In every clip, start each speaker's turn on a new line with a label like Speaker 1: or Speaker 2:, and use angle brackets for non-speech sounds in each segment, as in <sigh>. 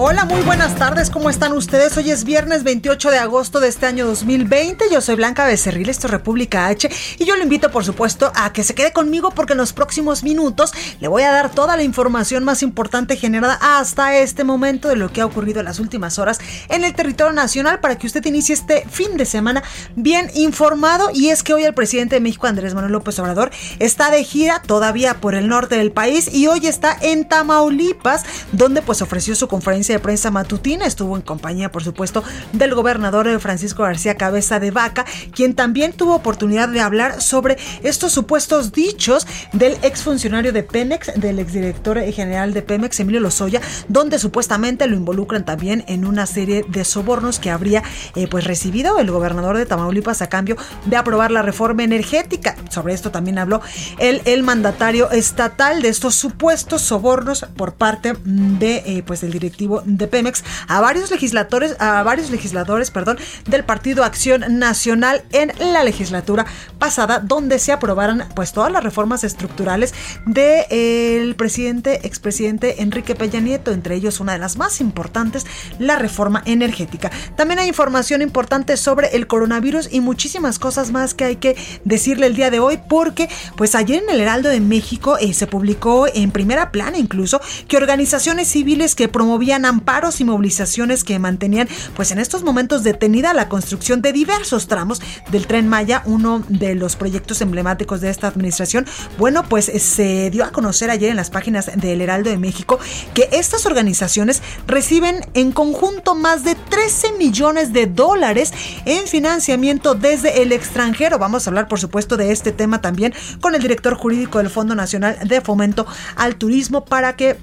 Speaker 1: Hola, muy buenas tardes, ¿cómo están ustedes? Hoy es viernes 28 de agosto de este año 2020. Yo soy Blanca Becerril, esto es República H, y yo lo invito, por supuesto, a que se quede conmigo porque en los próximos minutos le voy a dar toda la información más importante generada hasta este momento de lo que ha ocurrido en las últimas horas en el territorio nacional para que usted inicie este fin de semana bien informado. Y es que hoy el presidente de México, Andrés Manuel López Obrador, está de gira todavía por el norte del país y hoy está en Tamaulipas, donde pues ofreció su conferencia de prensa matutina. Estuvo en compañía, por supuesto, del gobernador Francisco García Cabeza de Vaca, quien también tuvo oportunidad de hablar sobre estos supuestos dichos del exfuncionario de Pemex, del exdirector general de Pemex, Emilio Lozoya, donde supuestamente lo involucran también en una serie de sobornos que habría eh, pues recibido el gobernador de Tamaulipas a cambio de aprobar la reforma energética. Sobre esto también habló el, el mandatario estatal de estos supuestos sobornos por parte de eh, pues del directivo de Pemex a varios legisladores, a varios legisladores, perdón, del Partido Acción Nacional en la legislatura pasada, donde se aprobaran pues todas las reformas estructurales del de, presidente, expresidente Enrique Peña Nieto, entre ellos una de las más importantes, la reforma energética. También hay información importante sobre el coronavirus y muchísimas cosas más que hay que decirle el día de hoy, porque pues ayer en el Heraldo de México eh, se publicó en primera plana incluso que organizaciones civiles que promovían amparos y movilizaciones que mantenían pues en estos momentos detenida la construcción de diversos tramos del tren Maya, uno de los proyectos emblemáticos de esta administración. Bueno, pues se dio a conocer ayer en las páginas del Heraldo de México que estas organizaciones reciben en conjunto más de 13 millones de dólares en financiamiento desde el extranjero. Vamos a hablar, por supuesto, de este tema también con el director jurídico del Fondo Nacional de Fomento al Turismo para que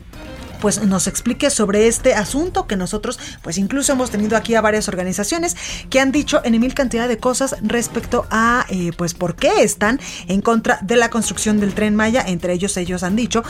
Speaker 1: pues nos explique sobre este asunto que nosotros pues incluso hemos tenido aquí a varias organizaciones que han dicho en mil cantidad de cosas respecto a eh, pues por qué están en contra de la construcción del tren Maya. Entre ellos ellos han dicho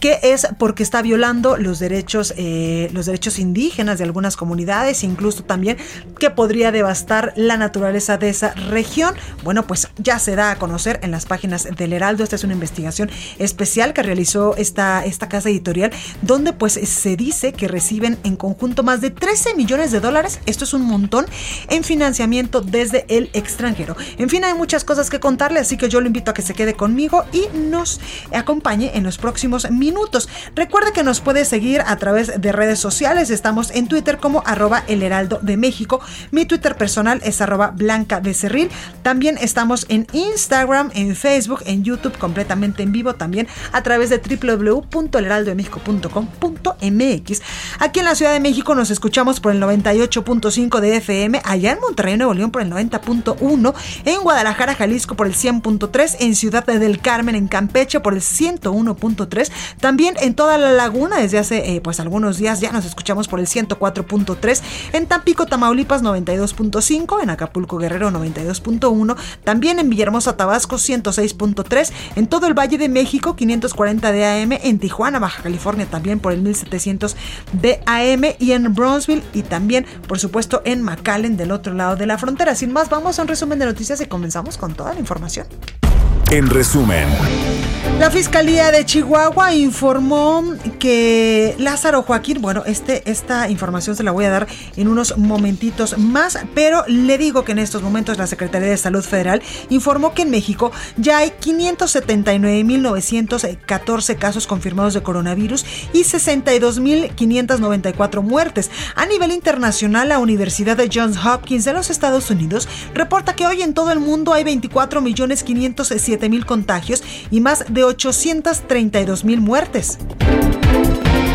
Speaker 1: que es porque está violando los derechos eh, los derechos indígenas de algunas comunidades incluso también que podría devastar la naturaleza de esa región. Bueno pues ya se da a conocer en las páginas del Heraldo. Esta es una investigación especial que realizó esta esta casa editorial donde pues se dice que reciben en conjunto más de 13 millones de dólares, esto es un montón, en financiamiento desde el extranjero. En fin, hay muchas cosas que contarle, así que yo lo invito a que se quede conmigo y nos acompañe en los próximos minutos. Recuerde que nos puede seguir a través de redes sociales, estamos en Twitter como arroba el heraldo de México, mi Twitter personal es arroba blanca becerril, también estamos en Instagram, en Facebook, en YouTube completamente en vivo, también a través de www.elheraldodemexico.com MX. Aquí en la Ciudad de México nos escuchamos por el 98.5 de FM, allá en Monterrey, Nuevo León por el 90.1, en Guadalajara, Jalisco por el 100.3, en Ciudad del Carmen, en Campeche por el 101.3, también en toda la laguna desde hace eh, pues algunos días ya nos escuchamos por el 104.3, en Tampico, Tamaulipas 92.5, en Acapulco, Guerrero 92.1, también en Villahermosa, Tabasco 106.3, en todo el Valle de México 540 de AM, en Tijuana, Baja California también por el 1700 de AM y en Bronzeville y también, por supuesto, en McAllen del otro lado de la frontera. Sin más, vamos a un resumen de noticias y comenzamos con toda la información.
Speaker 2: En resumen.
Speaker 1: La Fiscalía de Chihuahua informó que Lázaro Joaquín, bueno, este, esta información se la voy a dar en unos momentitos más, pero le digo que en estos momentos la Secretaría de Salud Federal informó que en México ya hay 579.914 casos confirmados de coronavirus y 62.594 muertes. A nivel internacional, la Universidad de Johns Hopkins de los Estados Unidos reporta que hoy en todo el mundo hay 24.507 mil contagios y más de 832 mil muertes.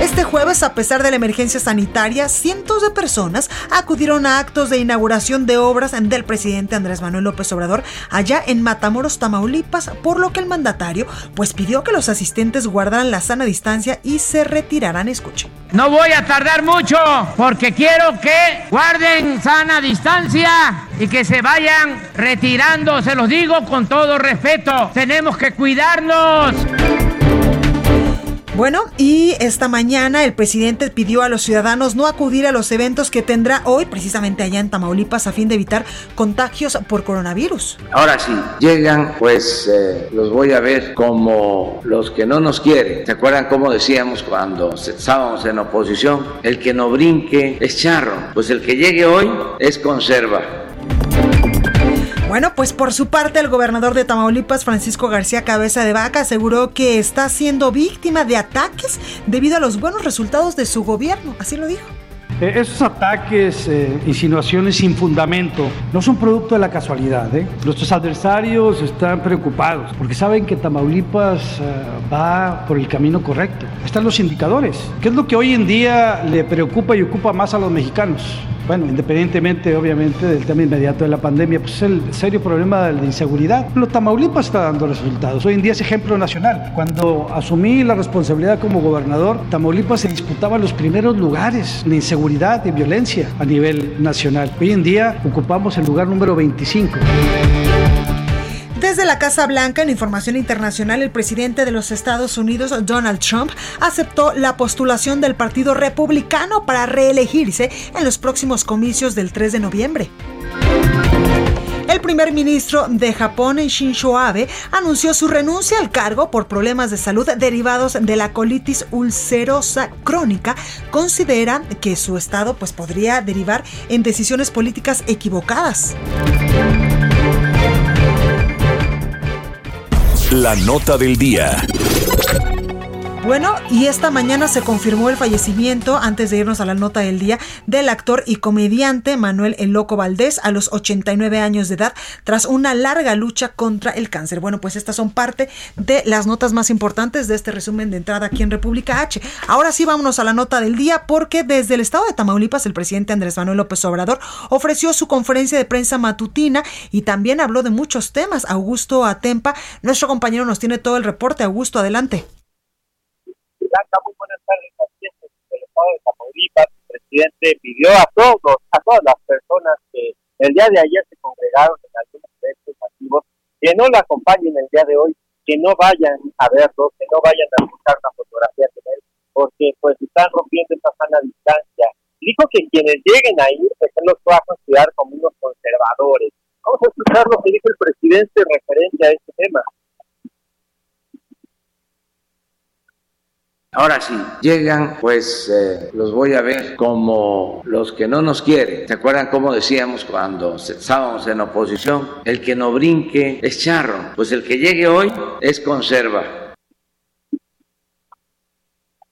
Speaker 1: Este jueves a pesar de la emergencia sanitaria, cientos de personas acudieron a actos de inauguración de obras del presidente Andrés Manuel López Obrador allá en Matamoros, Tamaulipas, por lo que el mandatario pues pidió que los asistentes guardaran la sana distancia y se retiraran. Escuchen.
Speaker 3: No voy a tardar mucho porque quiero que guarden sana distancia y que se vayan retirando, se los digo con todo respeto. Tenemos que cuidarnos.
Speaker 1: Bueno, y esta mañana el presidente pidió a los ciudadanos no acudir a los eventos que tendrá hoy, precisamente allá en Tamaulipas, a fin de evitar contagios por coronavirus.
Speaker 4: Ahora sí, llegan, pues eh, los voy a ver como los que no nos quieren. ¿Se acuerdan cómo decíamos cuando estábamos en oposición? El que no brinque es charro. Pues el que llegue hoy es conserva.
Speaker 1: Bueno, pues por su parte el gobernador de Tamaulipas, Francisco García Cabeza de Vaca, aseguró que está siendo víctima de ataques debido a los buenos resultados de su gobierno. Así lo dijo.
Speaker 5: Eh, esos ataques, eh, insinuaciones sin fundamento, no son producto de la casualidad. ¿eh? Nuestros adversarios están preocupados porque saben que Tamaulipas va por el camino correcto. Están los indicadores. ¿Qué es lo que hoy en día le preocupa y ocupa más a los mexicanos? Bueno, independientemente obviamente del tema inmediato de la pandemia, pues es el serio problema de la inseguridad. Los Tamaulipas está dando resultados. Hoy en día es ejemplo nacional. Cuando asumí la responsabilidad como gobernador, Tamaulipas se disputaba los primeros lugares de inseguridad y violencia a nivel nacional. Hoy en día ocupamos el lugar número 25.
Speaker 1: Desde la Casa Blanca, en información internacional, el presidente de los Estados Unidos, Donald Trump, aceptó la postulación del Partido Republicano para reelegirse en los próximos comicios del 3 de noviembre. El primer ministro de Japón, Shinzo Abe, anunció su renuncia al cargo por problemas de salud derivados de la colitis ulcerosa crónica. Considera que su estado pues, podría derivar en decisiones políticas equivocadas.
Speaker 2: La nota del día.
Speaker 1: Bueno, y esta mañana se confirmó el fallecimiento, antes de irnos a la nota del día, del actor y comediante Manuel El Loco Valdés a los 89 años de edad, tras una larga lucha contra el cáncer. Bueno, pues estas son parte de las notas más importantes de este resumen de entrada aquí en República H. Ahora sí, vámonos a la nota del día, porque desde el estado de Tamaulipas, el presidente Andrés Manuel López Obrador ofreció su conferencia de prensa matutina y también habló de muchos temas. Augusto Atempa, nuestro compañero, nos tiene todo el reporte. Augusto, adelante.
Speaker 6: Blanca, muy buenas tardes. del Estado de Tamaulipas, el presidente pidió a todos, a todas las personas que el día de ayer se congregaron en algunos eventos masivos, que no lo acompañen el día de hoy, que no vayan a verlo, que no vayan a buscar una fotografía de él, porque pues están rompiendo esa sana distancia. Dijo que quienes lleguen a ir, que se los va a considerar como unos conservadores. Vamos a escuchar lo que dijo el presidente referente a este tema.
Speaker 4: Ahora sí, llegan, pues eh, los voy a ver como los que no nos quieren. ¿Se acuerdan cómo decíamos cuando estábamos en oposición? El que no brinque es charro. Pues el que llegue hoy es conserva.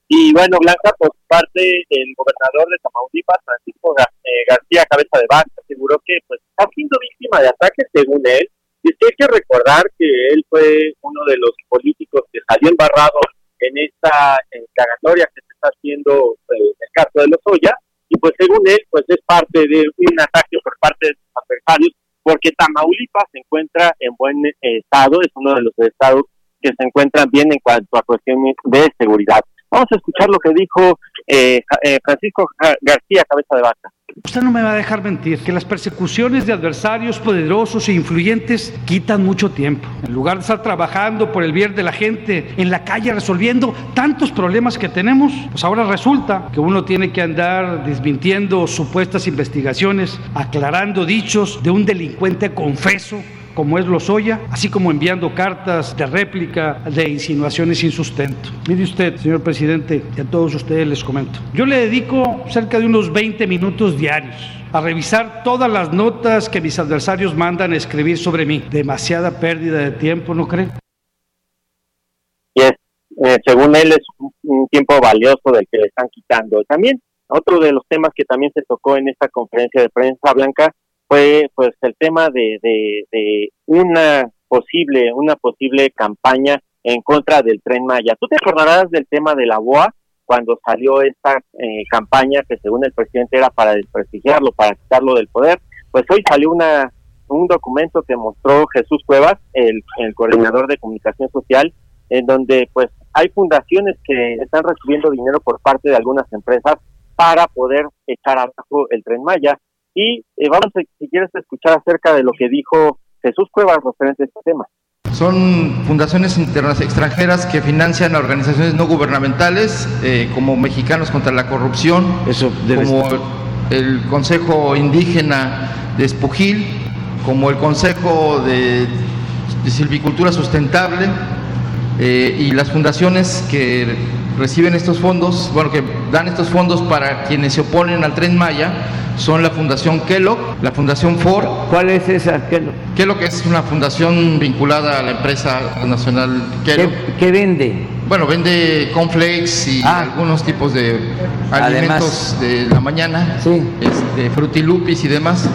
Speaker 6: Y bueno, Blanca, por parte del gobernador de Tamaulipas, Francisco eh, García Cabeza de Vaca, aseguró que pues ha sido víctima de ataques según él. Y es que hay que recordar que él fue uno de los políticos que salió embarrado en esta cagatoria que se está haciendo eh, en el caso de los Oya, y pues según él, pues es parte de un ataque por parte de sus adversarios, porque Tamaulipas se encuentra en buen estado, es uno de los estados que se encuentran bien en cuanto a cuestiones de seguridad. Vamos a escuchar lo que dijo eh, eh, Francisco García Cabeza de Vaca.
Speaker 5: Usted no me va a dejar mentir que las persecuciones de adversarios poderosos e influyentes quitan mucho tiempo. En lugar de estar trabajando por el bien de la gente en la calle resolviendo tantos problemas que tenemos, pues ahora resulta que uno tiene que andar desmintiendo supuestas investigaciones, aclarando dichos de un delincuente confeso como es Lozoya, así como enviando cartas de réplica de insinuaciones sin sustento. Mire usted, señor presidente, y a todos ustedes les comento. Yo le dedico cerca de unos 20 minutos diarios a revisar todas las notas que mis adversarios mandan a escribir sobre mí. Demasiada pérdida de tiempo, ¿no cree?
Speaker 6: Y es, eh, según él, es un tiempo valioso del que le están quitando. También otro de los temas que también se tocó en esta conferencia de prensa blanca fue pues el tema de, de, una posible una posible campaña en contra del tren Maya. Tú te acordarás del tema de la BOA, cuando salió esta eh, campaña que según el presidente era para desprestigiarlo, para quitarlo del poder, pues hoy salió una un documento que mostró Jesús Cuevas, el, el coordinador de comunicación social, en donde pues hay fundaciones que están recibiendo dinero por parte de algunas empresas para poder echar abajo el tren Maya. Y eh, vamos, a, si quieres, escuchar acerca de lo que dijo Jesús Cuevas referente a este tema.
Speaker 7: Son fundaciones internas extranjeras que financian a organizaciones no gubernamentales eh, como Mexicanos contra la Corrupción, Eso como el Consejo Indígena de Espujil, como el Consejo de, Silvicultura Sustentable eh, y las fundaciones que reciben estos fondos, bueno, que dan estos fondos para quienes se oponen al tren Maya, son la Fundación Kellogg, la Fundación Ford.
Speaker 3: ¿Cuál es esa Kellogg?
Speaker 7: Kellogg es una fundación vinculada a la empresa nacional Kellogg.
Speaker 3: ¿Qué, vende?
Speaker 7: Bueno, vende cornflakes y ah. algunos tipos de alimentos de la mañana, sí. este, frutilupis y demás.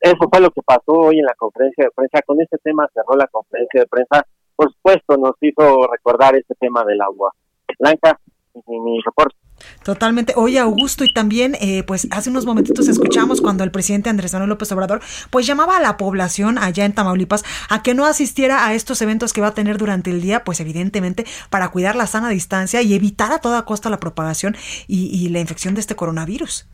Speaker 6: Eso fue lo que pasó hoy en la conferencia de prensa. Con este tema cerró la conferencia de prensa. Por supuesto, nos hizo recordar este tema del agua. Blanca, mi reporte.
Speaker 1: Totalmente. Oye, Augusto, y también, eh, pues hace unos momentitos escuchamos cuando el presidente Andrés Manuel López Obrador, pues llamaba a la población allá en Tamaulipas a que no asistiera a estos eventos que va a tener durante el día, pues evidentemente para cuidar la sana distancia y evitar a toda costa la propagación y, la infección de este coronavirus.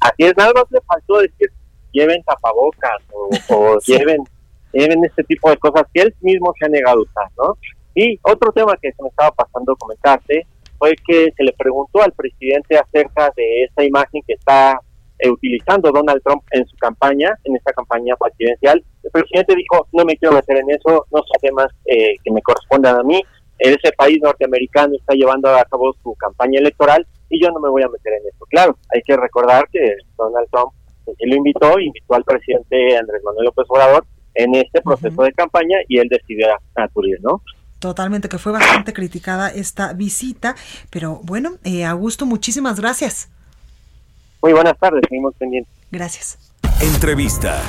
Speaker 6: Así es, nada más le faltó decir lleven tapabocas o, <laughs> lleven, lleven este tipo de cosas que él mismo se ha negado a usar, ¿no? Y otro tema que se me estaba pasando comentarte fue que se le preguntó al presidente acerca de esta imagen que está eh, utilizando Donald Trump en su campaña, en esta campaña presidencial. El presidente dijo, no me quiero meter en eso, no son temas eh, que me correspondan a mí. Ese país norteamericano está llevando a cabo su campaña electoral y yo no me voy a meter en eso. Claro, hay que recordar que Donald Trump él lo invitó, invitó al presidente Andrés Manuel López Obrador en este proceso de campaña y él decidió acudir, ¿no?
Speaker 1: Totalmente, que fue bastante criticada esta visita, pero bueno, eh, Augusto, muchísimas gracias.
Speaker 6: Muy buenas tardes, seguimos pendientes.
Speaker 1: Gracias.
Speaker 2: Entrevista.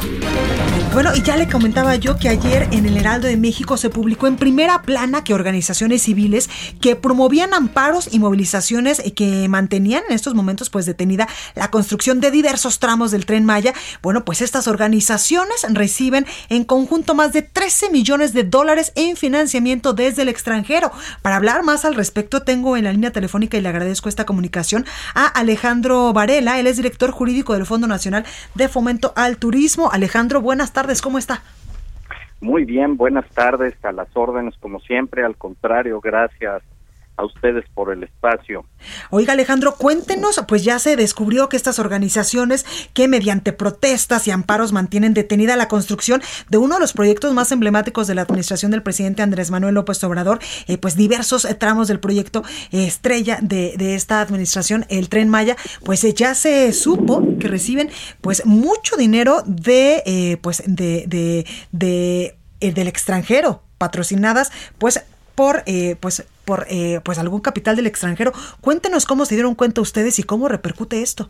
Speaker 1: Bueno, y ya le comentaba yo que ayer en el Heraldo de México se publicó en primera plana que organizaciones civiles que promovían amparos y movilizaciones que mantenían en estos momentos pues detenida la construcción de diversos tramos del tren Maya, bueno, pues estas organizaciones reciben en conjunto más de 13 millones de dólares en financiamiento desde el extranjero. Para hablar más al respecto tengo en la línea telefónica y le agradezco esta comunicación a Alejandro Varela, él es director jurídico del Fondo Nacional de Fomento al turismo. Alejandro, buenas tardes, ¿cómo está?
Speaker 8: Muy bien, buenas tardes, a las órdenes como siempre, al contrario, gracias a ustedes por el espacio.
Speaker 1: Oiga Alejandro, cuéntenos, pues ya se descubrió que estas organizaciones que mediante protestas y amparos mantienen detenida la construcción de uno de los proyectos más emblemáticos de la administración del presidente Andrés Manuel López Obrador, eh, pues diversos eh, tramos del proyecto eh, estrella de, esta administración, el Tren Maya, pues ya se supo que reciben pues mucho dinero de, pues de, de, de del extranjero patrocinadas pues por pues por eh, pues algún capital del extranjero. Cuéntenos cómo se dieron cuenta ustedes y cómo repercute esto.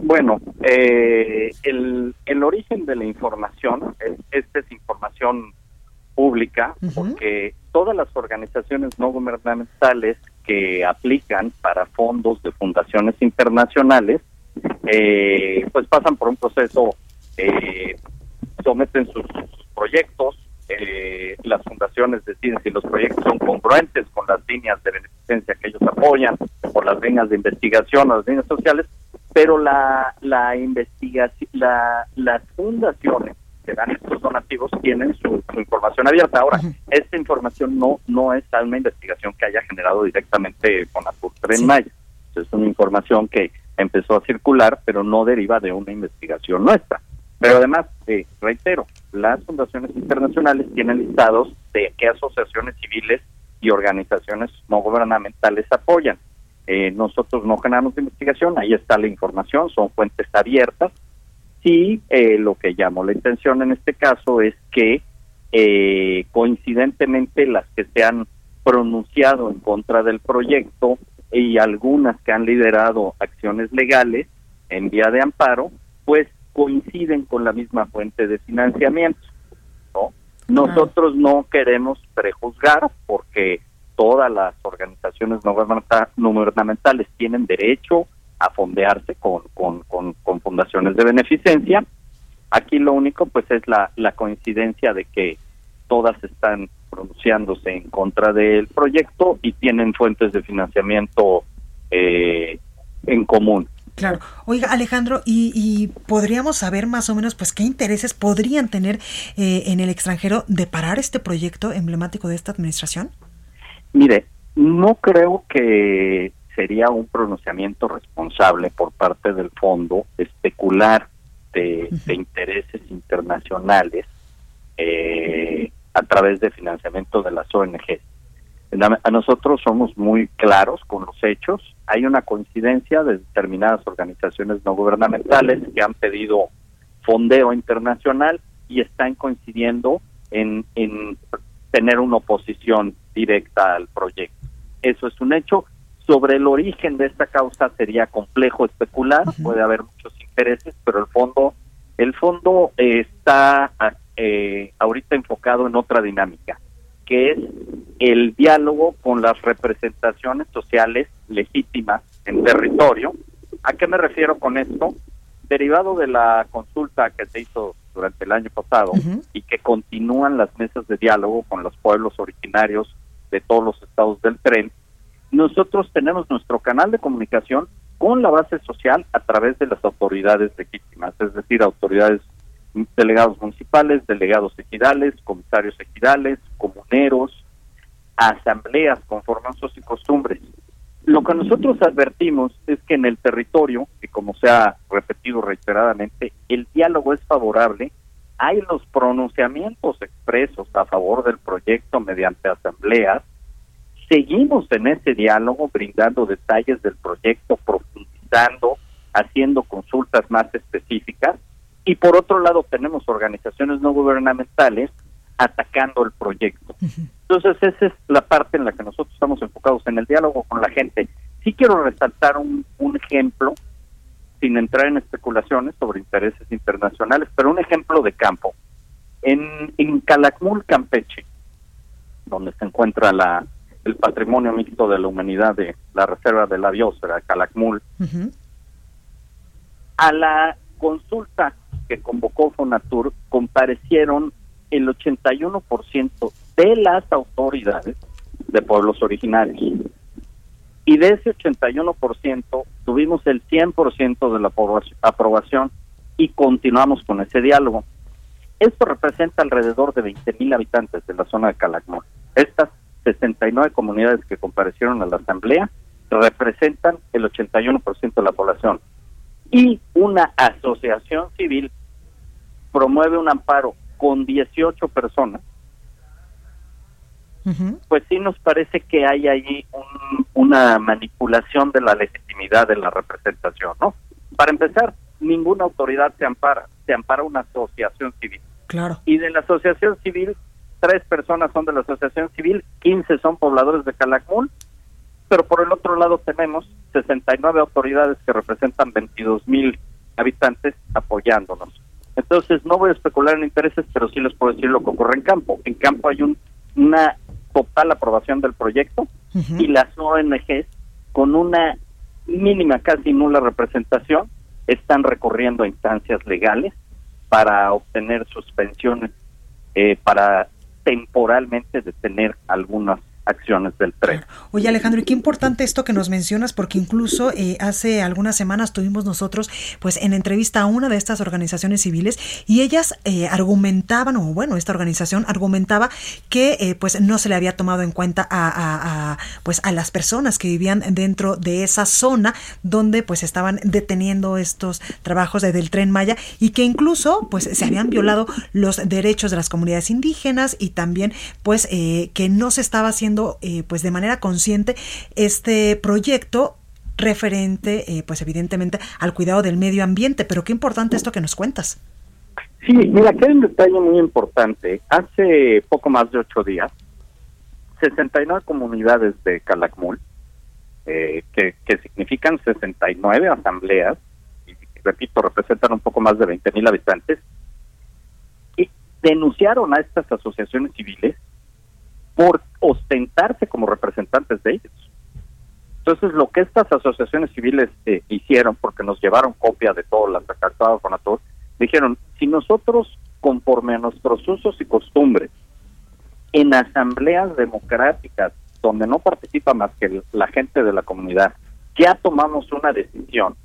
Speaker 8: Bueno, eh, el, el origen de la información, esta es información pública, porque todas las organizaciones no gubernamentales que aplican para fondos de fundaciones internacionales, pues pasan por un proceso, someten sus proyectos, eh, las fundaciones deciden si los proyectos son congruentes con las líneas de beneficencia que ellos apoyan o las líneas de investigación o las líneas sociales, pero la, la investigación, la, las fundaciones que dan estos donativos tienen su, información abierta. Ahora, esta información no no es una investigación que haya generado directamente con la Tren Maya. Es una información que empezó a circular, pero no deriva de una investigación nuestra. Pero además, eh, reitero, las fundaciones internacionales tienen listados de qué asociaciones civiles y organizaciones no gubernamentales apoyan. Eh, nosotros no generamos investigación, ahí está la información, son fuentes abiertas. Y eh, lo que llamó la atención en este caso es que coincidentemente las que se han pronunciado en contra del proyecto y algunas que han liderado acciones legales en vía de amparo, pues coinciden con la misma fuente de financiamiento. ¿no? Nosotros no queremos prejuzgar porque todas las organizaciones no gubernamentales tienen derecho a fondearse con, con, con, fundaciones de beneficencia. Aquí lo único pues es la, la coincidencia de que todas están pronunciándose en contra del proyecto y tienen fuentes de financiamiento eh, en común.
Speaker 1: Claro. Oiga, Alejandro, ¿y, podríamos saber más o menos pues qué intereses podrían tener eh, en el extranjero de parar este proyecto emblemático de esta administración?
Speaker 8: Mire, no creo que sería un pronunciamiento responsable por parte del fondo especular de, intereses internacionales eh, a través de financiamiento de las ONGs. A nosotros somos muy claros con los hechos. Hay una coincidencia de determinadas organizaciones no gubernamentales que han pedido fondeo internacional y están coincidiendo en, en tener una oposición directa al proyecto. Eso es un hecho. Sobre el origen de esta causa sería complejo especular, puede haber muchos intereses, pero el fondo, el fondo está eh, ahorita enfocado en otra dinámica que es el diálogo con las representaciones sociales legítimas en territorio. ¿A qué me refiero con esto? Derivado de la consulta que se hizo durante el año pasado y que continúan las mesas de diálogo con los pueblos originarios de todos los estados del tren, nosotros tenemos nuestro canal de comunicación con la base social a través de las autoridades legítimas, es decir, autoridades delegados municipales, delegados ejidales, comisarios ejidales, comuneros, asambleas con y costumbres. Lo que nosotros advertimos es que en el territorio, y como se ha repetido reiteradamente, el diálogo es favorable, hay los pronunciamientos expresos a favor del proyecto mediante asambleas, seguimos en ese diálogo brindando detalles del proyecto, profundizando, haciendo consultas más específicas, y por otro lado tenemos organizaciones no gubernamentales atacando el proyecto. Entonces esa es la parte en la que nosotros estamos enfocados en el diálogo con la gente. Sí quiero resaltar un, ejemplo, sin entrar en especulaciones sobre intereses internacionales, pero un ejemplo de campo. En, en Calakmul, Campeche, donde se encuentra la, el patrimonio mixto de la humanidad de la Reserva de la Biosfera, Calakmul, a la consulta que convocó Fonatur comparecieron el 81% de las autoridades de pueblos originarios. Y de ese 81% tuvimos el 100% de la aprobación y continuamos con ese diálogo. Esto representa alrededor de 20.000 habitantes de la zona de Calakmul. Estas 69 comunidades que comparecieron a la asamblea representan el 81% de la población y una asociación civil promueve un amparo con 18 personas, pues sí nos parece que hay allí una manipulación de la legitimidad de la representación, ¿no? Para empezar, ninguna autoridad se ampara, se ampara una asociación civil.
Speaker 1: Claro.
Speaker 8: Y de la asociación civil, tres personas son de la asociación civil, 15 son pobladores de Calakmul pero por el otro lado tenemos 69 autoridades que representan 22 mil habitantes apoyándonos. Entonces, no voy a especular en intereses, pero sí les puedo decir lo que ocurre en campo. En campo hay un, una total aprobación del proyecto y las ONGs, con una mínima, casi nula representación, están recorriendo a instancias legales para obtener suspensiones, eh, para temporalmente detener algunas acciones del tren.
Speaker 1: Oye Alejandro, y qué importante esto que nos mencionas, porque incluso eh, hace algunas semanas tuvimos nosotros, pues en entrevista a una de estas organizaciones civiles y ellas eh, argumentaban, o bueno, esta organización argumentaba que eh, pues no se le había tomado en cuenta a, pues a las personas que vivían dentro de esa zona donde pues estaban deteniendo estos trabajos desde el tren Maya y que incluso pues se habían violado los derechos de las comunidades indígenas y también pues que no se estaba haciendo eh, pues de manera consciente este proyecto referente eh, pues evidentemente al cuidado del medio ambiente, pero qué importante esto que nos cuentas.
Speaker 8: Sí, mira, aquí hay un detalle muy importante. Hace poco más de ocho días, 69 comunidades de Calakmul, eh, que, que significan 69 asambleas, y repito, representan un poco más de 20 mil habitantes, y denunciaron a estas asociaciones civiles por ostentarse como representantes de ellos. Entonces, lo que estas asociaciones civiles eh, hicieron, porque nos llevaron copia de todo las cartas con todos, dijeron, si nosotros, conforme a nuestros usos y costumbres, en asambleas democráticas, donde no participa más que la gente de la comunidad, ya tomamos una decisión,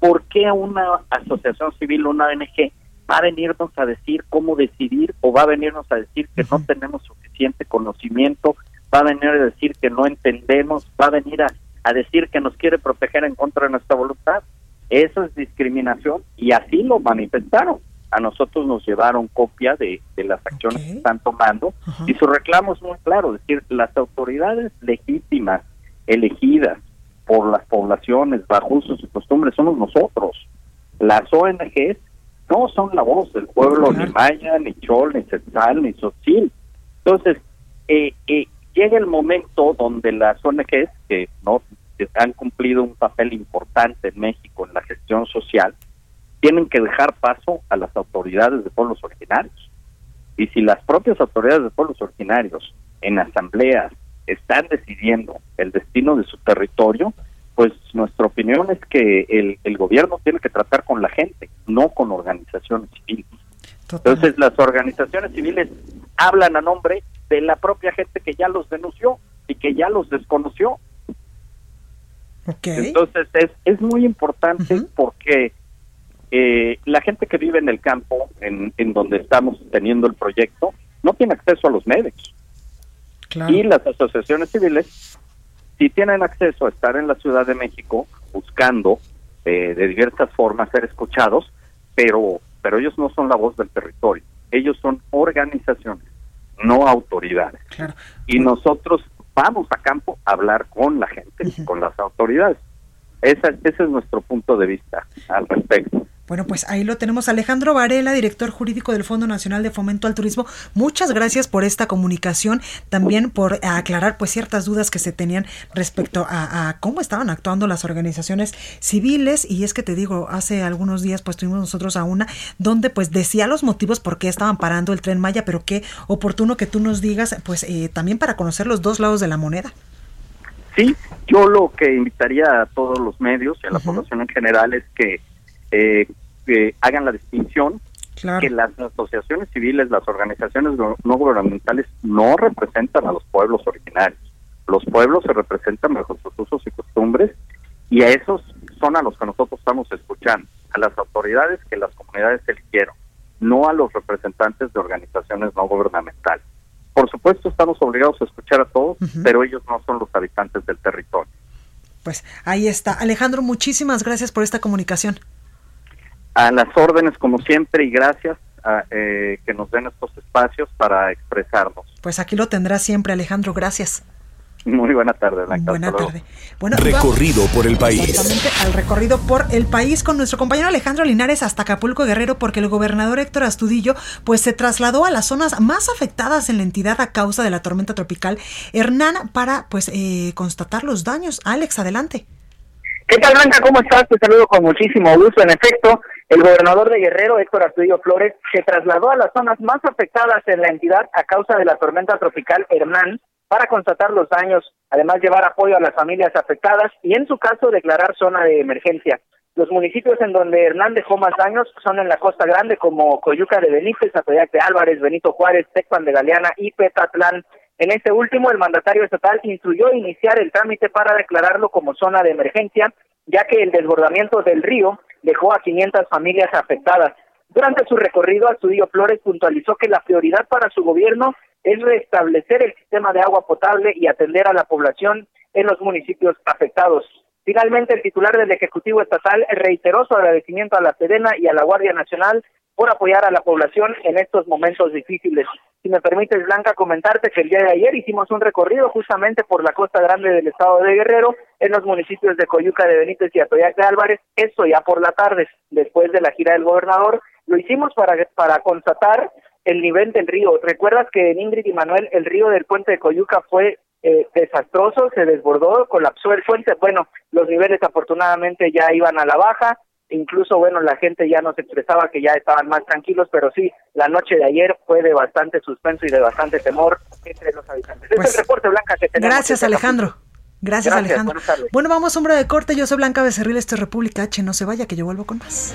Speaker 8: ¿por qué una asociación civil, una ONG, va a venirnos a decir cómo decidir o va a venirnos a decir que no tenemos suficiente conocimiento, va a venir a decir que no entendemos, va a venir a, decir que nos quiere proteger en contra de nuestra voluntad. Eso es discriminación y así lo manifestaron. A nosotros nos llevaron copia de, las acciones que están tomando y su reclamo es muy claro, es decir, las autoridades legítimas, elegidas por las poblaciones, bajo usos y costumbres, somos nosotros. Las ONGs no son la voz del pueblo ni maya, ni chol, ni setzal, ni sotzil. Entonces, eh, eh, llega el momento donde las ONGs que no han cumplido un papel importante en México en la gestión social, tienen que dejar paso a las autoridades de pueblos originarios. Y si las propias autoridades de pueblos originarios en asambleas están decidiendo el destino de su territorio, pues nuestra opinión es que el, el gobierno tiene que tratar con la gente, no con organizaciones civiles. Entonces las organizaciones civiles hablan a nombre de la propia gente que ya los denunció y que ya los desconoció. Entonces es, es muy importante porque eh, la gente que vive en el campo, en, en donde estamos teniendo el proyecto, no tiene acceso a los medios. Y las asociaciones civiles si tienen acceso a estar en la Ciudad de México buscando eh, de diversas formas ser escuchados, pero, pero ellos no son la voz del territorio, ellos son organizaciones, no autoridades. Y nosotros vamos a campo a hablar con la gente, con las autoridades. ese es nuestro punto de vista al respecto.
Speaker 1: Bueno, pues ahí lo tenemos. Alejandro Varela, director jurídico del Fondo Nacional de Fomento al Turismo. Muchas gracias por esta comunicación, también por aclarar pues ciertas dudas que se tenían respecto a, cómo estaban actuando las organizaciones civiles. Y es que te digo, hace algunos días pues tuvimos nosotros a una donde pues decía los motivos por qué estaban parando el tren Maya, pero qué oportuno que tú nos digas pues eh, también para conocer los dos lados de la moneda.
Speaker 8: Sí, yo lo que invitaría a todos los medios y a la población en general es que eh, que hagan la distinción que las asociaciones civiles, las organizaciones no, gubernamentales no representan a los pueblos originarios. Los pueblos se representan bajo sus usos y costumbres y a esos son a los que nosotros estamos escuchando, a las autoridades que las comunidades eligieron, no a los representantes de organizaciones no gubernamentales. Por supuesto estamos obligados a escuchar a todos, pero ellos no son los habitantes del territorio.
Speaker 1: Pues ahí está. Alejandro, muchísimas gracias por esta comunicación.
Speaker 8: A las órdenes, como siempre, y gracias a, eh, que nos den estos espacios para expresarnos.
Speaker 1: Pues aquí lo tendrá siempre, Alejandro. Gracias.
Speaker 8: Muy buena tarde,
Speaker 1: Blanca. Buena tarde. Bueno,
Speaker 2: recorrido por el país.
Speaker 1: Exactamente, al recorrido por el país con nuestro compañero Alejandro Linares hasta Acapulco Guerrero, porque el gobernador Héctor Astudillo pues se trasladó a las zonas más afectadas en la entidad a causa de la tormenta tropical Hernán para pues eh, constatar los daños. Alex, adelante.
Speaker 9: ¿Qué Blanca? ¿Cómo estás? Te saludo con muchísimo gusto. En efecto, el gobernador de Guerrero, Héctor Astudillo Flores, se trasladó a las zonas más afectadas en la entidad a causa de la tormenta tropical Hernán para constatar los daños, además llevar apoyo a las familias afectadas y en su caso declarar zona de emergencia. Los municipios en donde Hernán dejó más daños son en la Costa Grande como Coyuca de Benítez, Atoyac de Álvarez, Benito Juárez, Tecpan de Galeana y Petatlán. En este último, el mandatario estatal instruyó iniciar el trámite para declararlo como zona de emergencia, ya que el desbordamiento del río dejó a 500 familias afectadas. Durante su recorrido, Astudillo Flores puntualizó que la prioridad para su gobierno es restablecer el sistema de agua potable y atender a la población en los municipios afectados. Finalmente, el titular del Ejecutivo Estatal reiteró su agradecimiento a la Sedena y a la Guardia Nacional por apoyar a la población en estos momentos difíciles. Si me permites, Blanca, comentarte que el día de ayer hicimos un recorrido justamente por la costa grande del estado de Guerrero, en los municipios de Coyuca de Benítez y Atoyac de Álvarez, esto ya por la tarde, después de la gira del gobernador, lo hicimos para, para constatar el nivel del río. ¿Recuerdas que en Ingrid y Manuel el río del puente de Coyuca fue eh, desastroso, se desbordó, colapsó el puente? Bueno, los niveles afortunadamente ya iban a la baja, incluso bueno, la gente ya nos expresaba que ya estaban más tranquilos, pero sí, la noche de ayer fue de bastante suspenso y de bastante temor entre los habitantes. Este es
Speaker 1: Pues,
Speaker 9: el reporte blanca que tenemos.
Speaker 1: Gracias,
Speaker 9: Este
Speaker 1: Alejandro. Gracias,
Speaker 9: Gracias,
Speaker 1: Alejandro. Bueno, vamos, hombre de corte. Yo soy Blanca Becerril, esto es República H. No se vaya, que yo vuelvo con más.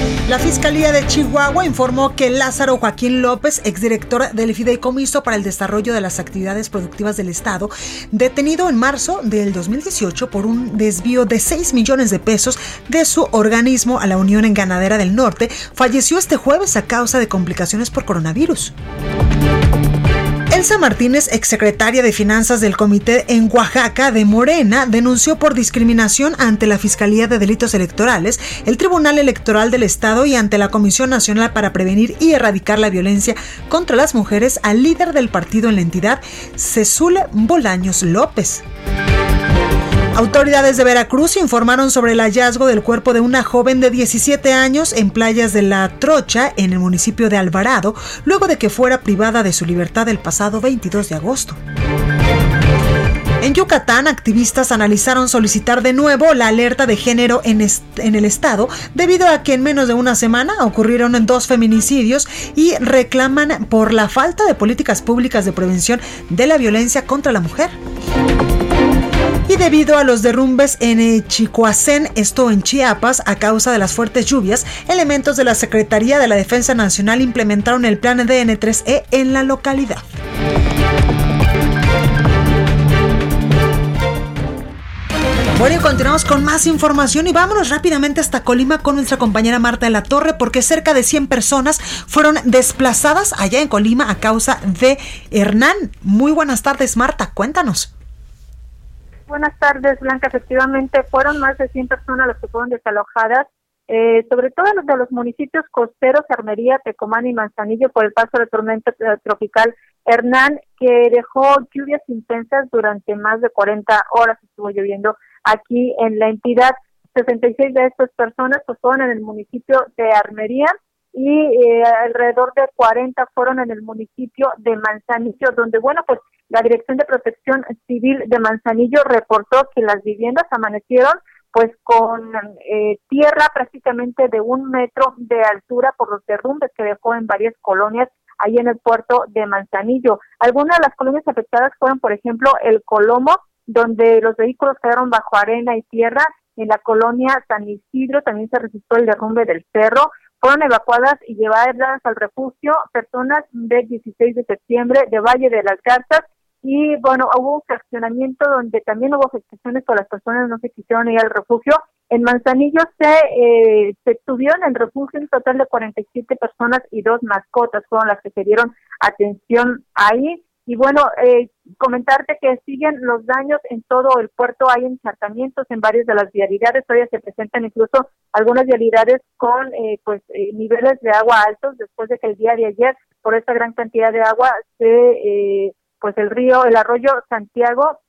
Speaker 1: La Fiscalía de Chihuahua informó que Lázaro Joaquín López, exdirector del Fideicomiso para el Desarrollo de las Actividades Productivas del Estado, detenido en marzo del 2018 por un desvío de 6 millones de pesos de su organismo a la Unión en Ganadera del Norte, falleció este jueves a causa de complicaciones por coronavirus. Elsa Martínez, exsecretaria de Finanzas del Comité en Oaxaca de Morena, denunció por discriminación ante la Fiscalía de Delitos Electorales, el Tribunal Electoral del Estado y ante la Comisión Nacional para Prevenir y Erradicar la Violencia contra las Mujeres al líder del partido en la entidad, Cesule Bolaños López. Autoridades de Veracruz informaron sobre el hallazgo del cuerpo de una joven de 17 años en playas de La Trocha, en el municipio de Alvarado, luego de que fuera privada de su libertad el pasado 22 de agosto. En Yucatán, activistas analizaron solicitar de nuevo la alerta de género en, en el estado debido a que en menos de una semana ocurrieron dos feminicidios y reclaman por la falta de políticas públicas de prevención de la violencia contra la mujer. Y debido a los derrumbes en eh, Chicoacén, esto en Chiapas, a causa de las fuertes lluvias, elementos de la Secretaría de la Defensa Nacional implementaron el plan DN3E en la localidad. Bueno, continuamos con más información y vámonos rápidamente hasta Colima con nuestra compañera Marta de la Torre porque cerca de 100 personas fueron desplazadas allá en Colima a causa de Hernán. Muy buenas tardes, Marta, cuéntanos.
Speaker 10: Buenas tardes, Blanca. Efectivamente, fueron más de 100 personas las que fueron desalojadas, eh, sobre todo los de los municipios costeros, Armería, Tecomán y Manzanillo, por el paso de tormenta eh, tropical Hernán, que dejó lluvias intensas durante más de 40 horas. Estuvo lloviendo aquí en la entidad. 66 de estas personas pues, fueron en el municipio de Armería y eh, alrededor de 40 fueron en el municipio de Manzanillo, donde, bueno, pues la Dirección de Protección Civil de Manzanillo reportó que las viviendas amanecieron pues con eh, tierra prácticamente de un metro de altura por los derrumbes que dejó en varias colonias ahí en el puerto de Manzanillo. Algunas de las colonias afectadas fueron, por ejemplo, el Colomo, donde los vehículos quedaron bajo arena y tierra. En la colonia San Isidro también se registró el derrumbe del cerro. Fueron evacuadas y llevadas al refugio personas del 16 de septiembre de Valle de las Garzas y bueno, hubo un fraccionamiento donde también hubo afectaciones por las personas no se quisieron ir al refugio. En Manzanillo se, eh, se tuvieron en refugio un total de 47 personas y dos mascotas fueron las que se dieron atención ahí. Y bueno, eh, comentarte que siguen los daños en todo el puerto, hay encharcamientos en varias de las vialidades, todavía se presentan incluso algunas vialidades con eh, pues eh, niveles de agua altos después de que el día de ayer, por esta gran cantidad de agua, se eh, pues el río, el arroyo Santiago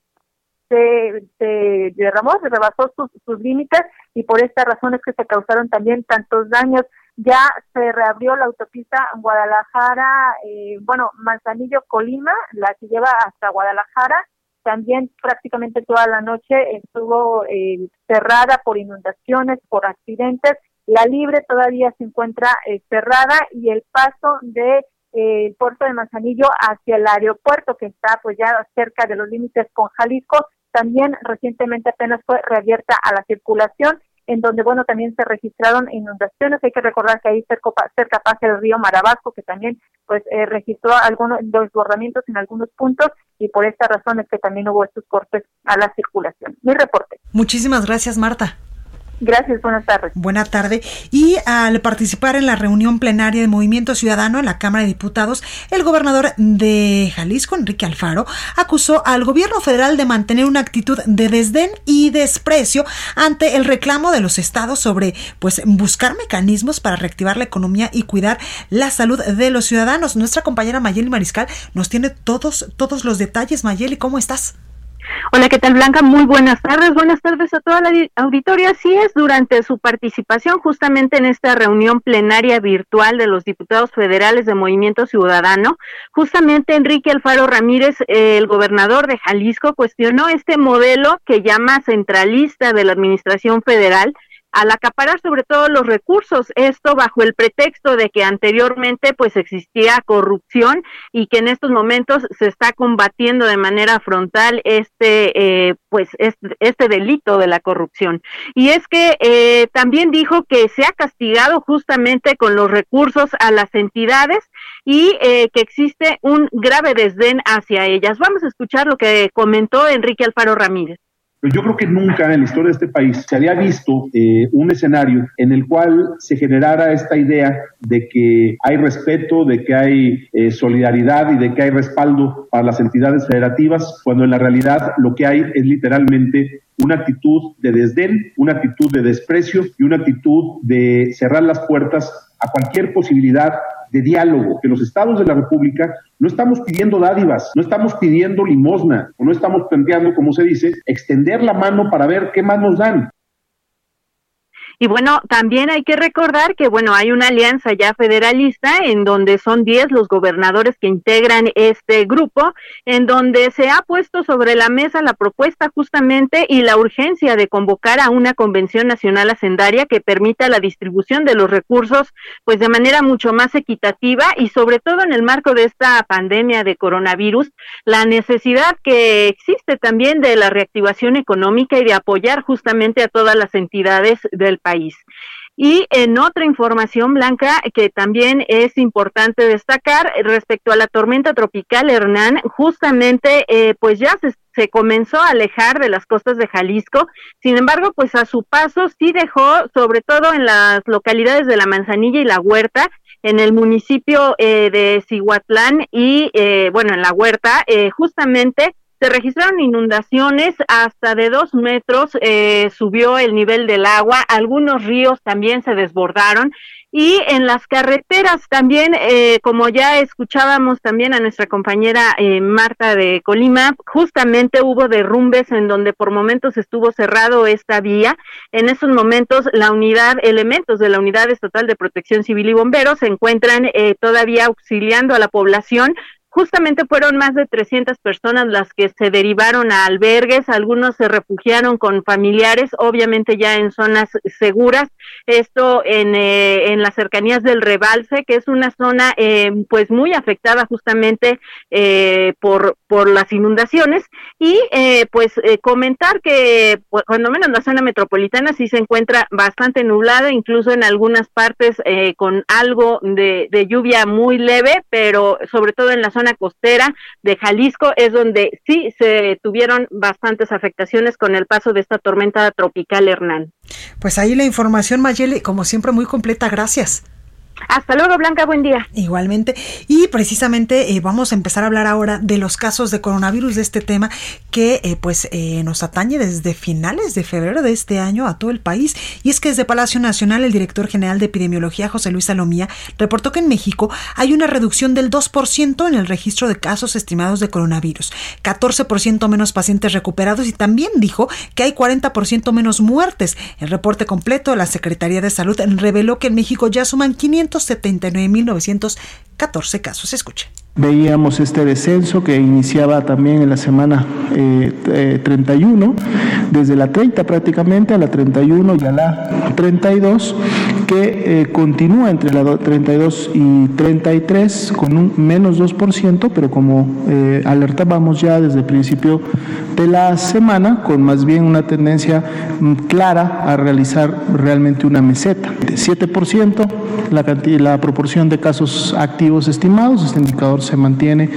Speaker 10: se, derramó, se rebasó sus, límites y por esta razón es que se causaron también tantos daños. Ya se reabrió la autopista Guadalajara, eh, bueno, Manzanillo-Colima, la que lleva hasta Guadalajara. También prácticamente toda la noche estuvo eh, cerrada por inundaciones, por accidentes. La libre todavía se encuentra eh, cerrada y el paso de el puerto de Manzanillo hacia el aeropuerto que está pues ya cerca de los límites con Jalisco. También recientemente apenas fue reabierta a la circulación en donde bueno también se registraron inundaciones. Hay que recordar que ahí cerca, cerca pasa el río Marabasco que también pues eh, registró algunos desbordamientos en algunos puntos y por esta razón es que también hubo estos cortes a la circulación. Mi reporte.
Speaker 1: Muchísimas gracias, Marta.
Speaker 10: Gracias, buenas tardes.
Speaker 1: Buena tarde. Y al participar en la reunión plenaria de Movimiento Ciudadano en la Cámara de Diputados, el gobernador de Jalisco, Enrique Alfaro, acusó al gobierno federal de mantener una actitud de desdén y desprecio ante el reclamo de los estados sobre pues buscar mecanismos para reactivar la economía y cuidar la salud de los ciudadanos. Nuestra compañera Mayeli Mariscal nos tiene todos todos los detalles. Mayeli, ¿cómo estás?
Speaker 11: Hola, ¿qué tal Blanca? Muy buenas tardes. Buenas tardes a toda la auditoría. Así es, durante su participación justamente en esta reunión plenaria virtual de los diputados federales de Movimiento Ciudadano, justamente Enrique Alfaro Ramírez, el gobernador de Jalisco, cuestionó este modelo que llama centralista de la Administración Federal al acaparar sobre todo los recursos, esto bajo el pretexto de que anteriormente pues existía corrupción y que en estos momentos se está combatiendo de manera frontal este eh, pues este, este, delito de la corrupción. Y es que eh, también dijo que se ha castigado justamente con los recursos a las entidades y eh, que existe un grave desdén hacia ellas. Vamos a escuchar lo que comentó Enrique Alfaro Ramírez.
Speaker 12: Pero yo creo que nunca en la historia de este país se había visto eh, un escenario en el cual se generara esta idea de que hay respeto, de que hay eh, solidaridad y de que hay respaldo para las entidades federativas, cuando en la realidad lo que hay es literalmente una actitud de desdén, una actitud de desprecio y una actitud de cerrar las puertas a cualquier posibilidad de diálogo, que los estados de la República no estamos pidiendo dádivas, no estamos pidiendo limosna, o no estamos planteando, como se dice, extender la mano para ver qué más nos dan.
Speaker 11: Y bueno, también hay que recordar que, bueno, hay una alianza ya federalista en donde son 10 los gobernadores que integran este grupo, en donde se ha puesto sobre la mesa la propuesta justamente y la urgencia de convocar a una convención nacional hacendaria que permita la distribución de los recursos, pues de manera mucho más equitativa y sobre todo en el marco de esta pandemia de coronavirus, la necesidad que existe también de la reactivación económica y de apoyar justamente a todas las entidades del país y en otra información, Blanca, que también es importante destacar respecto a la tormenta tropical Hernán, justamente eh, pues ya se, se, comenzó a alejar de las costas de Jalisco, sin embargo, pues a su paso sí dejó, sobre todo en las localidades de La Manzanilla y La Huerta, en el municipio eh, de Cihuatlán y, eh, bueno, en La Huerta, justamente se registraron inundaciones hasta de dos metros, eh, subió el nivel del agua, algunos ríos también se desbordaron y en las carreteras también, eh, como ya escuchábamos también a nuestra compañera eh, Marta de Colima, justamente hubo derrumbes en donde por momentos estuvo cerrado esta vía. En esos momentos la unidad, elementos de la Unidad Estatal de Protección Civil y Bomberos se encuentran todavía auxiliando a la población Justamente fueron más de 300 personas las que se derivaron a albergues, algunos se refugiaron con familiares, obviamente ya en zonas seguras, esto en, eh, en las cercanías del Rebalse, que es una zona eh, pues muy afectada justamente eh, por, por las inundaciones, y pues comentar que pues, cuando menos la zona metropolitana sí se encuentra bastante nublada, incluso en algunas partes con algo de, de lluvia muy leve, pero sobre todo en la zona costera de Jalisco es donde sí se tuvieron bastantes afectaciones con el paso de esta tormenta tropical Hernán.
Speaker 1: Pues ahí la información, Mayeli, como siempre muy completa, gracias.
Speaker 11: Hasta luego, Blanca, buen día.
Speaker 1: Igualmente. Y precisamente eh, vamos a empezar a hablar ahora de los casos de coronavirus, de este tema que eh, pues eh, nos atañe desde finales de febrero de este año a todo el país. Y es que desde Palacio Nacional el director general de epidemiología, José Luis Salomía, reportó que en México hay una reducción del 2% en el registro de casos estimados de coronavirus, 14% menos pacientes recuperados y también dijo que hay 40% menos muertes. El reporte completo de la Secretaría de Salud reveló que en México ya suman 500 179.914 casos. Escuche.
Speaker 13: Veíamos este descenso que iniciaba también en la semana 31, eh, eh, desde la 30 prácticamente a la 31 y a la 32, que eh, continúa entre la 32 y 33 con un menos 2%, pero como alertábamos ya desde el principio de la semana, con más bien una tendencia mm, clara a realizar realmente una meseta. De 7% la, la proporción de casos activos estimados, este indicador se mantiene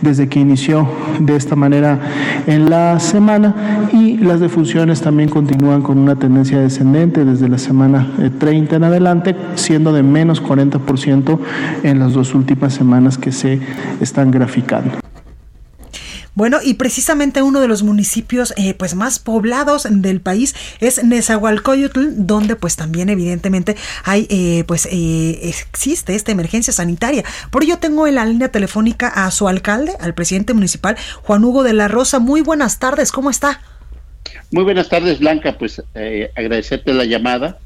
Speaker 13: desde que inició de esta manera en la semana y las defunciones también continúan con una tendencia descendente desde la semana 30 eh, en adelante, siendo de menos 40% en las dos últimas semanas que se están graficando.
Speaker 1: Bueno, y precisamente uno de los municipios eh, pues más poblados del país es Nezahualcóyotl, donde pues también evidentemente hay eh, pues eh, existe esta emergencia sanitaria. Por ello tengo en la línea telefónica a su alcalde, al presidente municipal Juan Hugo de la Rosa. Muy buenas tardes, ¿cómo está?
Speaker 14: Muy buenas tardes, Blanca. Pues agradecerte la llamada.